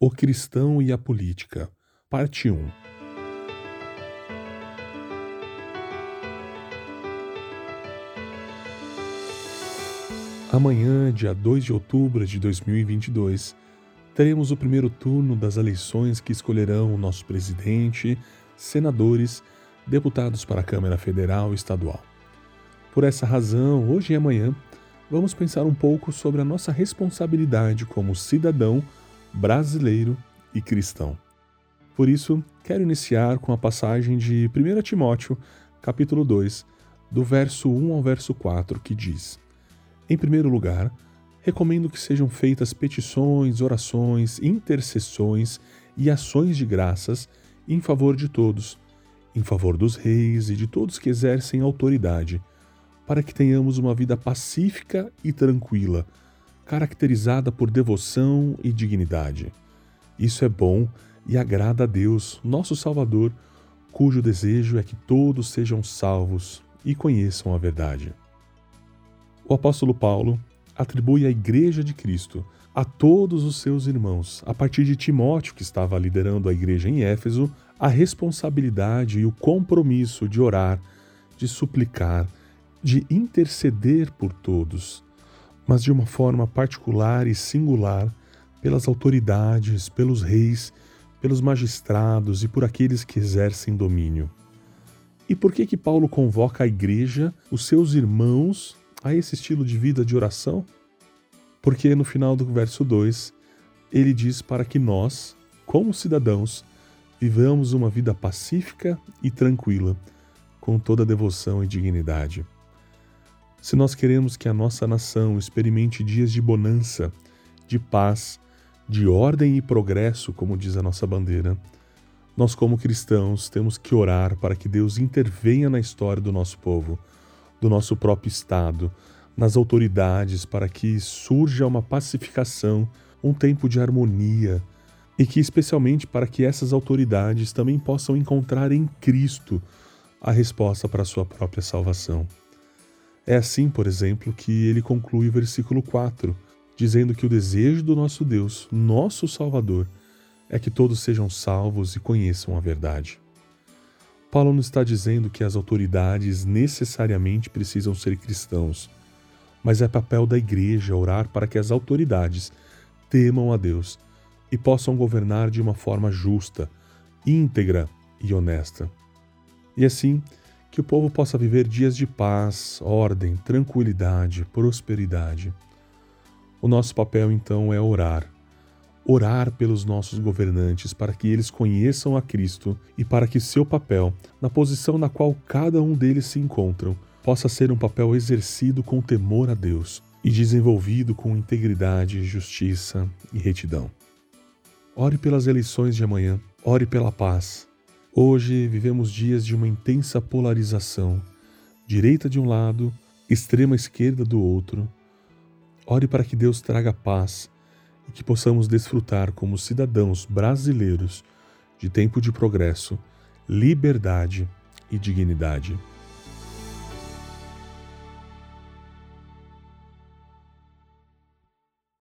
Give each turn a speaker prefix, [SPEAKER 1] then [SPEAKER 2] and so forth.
[SPEAKER 1] O Cristão e a Política, Parte 1 Amanhã, dia 2 de outubro de 2022, teremos o primeiro turno das eleições que escolherão o nosso presidente, senadores, deputados para a Câmara Federal e Estadual. Por essa razão, hoje e amanhã, vamos pensar um pouco sobre a nossa responsabilidade como cidadão brasileiro e cristão. Por isso, quero iniciar com a passagem de 1 Timóteo, capítulo 2, do verso 1 ao verso 4, que diz: Em primeiro lugar, recomendo que sejam feitas petições, orações, intercessões e ações de graças em favor de todos, em favor dos reis e de todos que exercem autoridade, para que tenhamos uma vida pacífica e tranquila caracterizada por devoção e dignidade. Isso é bom e agrada a Deus, nosso Salvador, cujo desejo é que todos sejam salvos e conheçam a verdade. O apóstolo Paulo atribui à Igreja de Cristo, a todos os seus irmãos, a partir de Timóteo, que estava liderando a igreja em Éfeso, a responsabilidade e o compromisso de orar, de suplicar, de interceder por todos, mas de uma forma particular e singular pelas autoridades, pelos reis, pelos magistrados e por aqueles que exercem domínio. E por que que Paulo convoca a igreja, os seus irmãos, a esse estilo de vida de oração? Porque no final do verso 2, ele diz para que nós, como cidadãos, vivamos uma vida pacífica e tranquila, com toda devoção e dignidade. Se nós queremos que a nossa nação experimente dias de bonança, de paz, de ordem e progresso, como diz a nossa bandeira, nós, como cristãos, temos que orar para que Deus intervenha na história do nosso povo, do nosso próprio Estado, nas autoridades, para que surja uma pacificação, um tempo de harmonia, e que, especialmente, para que essas autoridades também possam encontrar em Cristo a resposta para a sua própria salvação. É assim, por exemplo, que ele conclui o versículo 4, dizendo que o desejo do nosso Deus, nosso Salvador, é que todos sejam salvos e conheçam a verdade. Paulo não está dizendo que as autoridades necessariamente precisam ser cristãos, mas é papel da igreja orar para que as autoridades temam a Deus e possam governar de uma forma justa, íntegra e honesta. E assim, que o povo possa viver dias de paz, ordem, tranquilidade, prosperidade. O nosso papel então é orar. Orar pelos nossos governantes para que eles conheçam a Cristo e para que seu papel, na posição na qual cada um deles se encontram, possa ser um papel exercido com temor a Deus e desenvolvido com integridade, justiça e retidão. Ore pelas eleições de amanhã, ore pela paz, Hoje vivemos dias de uma intensa polarização, direita de um lado, extrema esquerda do outro. Ore para que Deus traga paz e que possamos desfrutar como cidadãos brasileiros de tempo de progresso, liberdade e dignidade.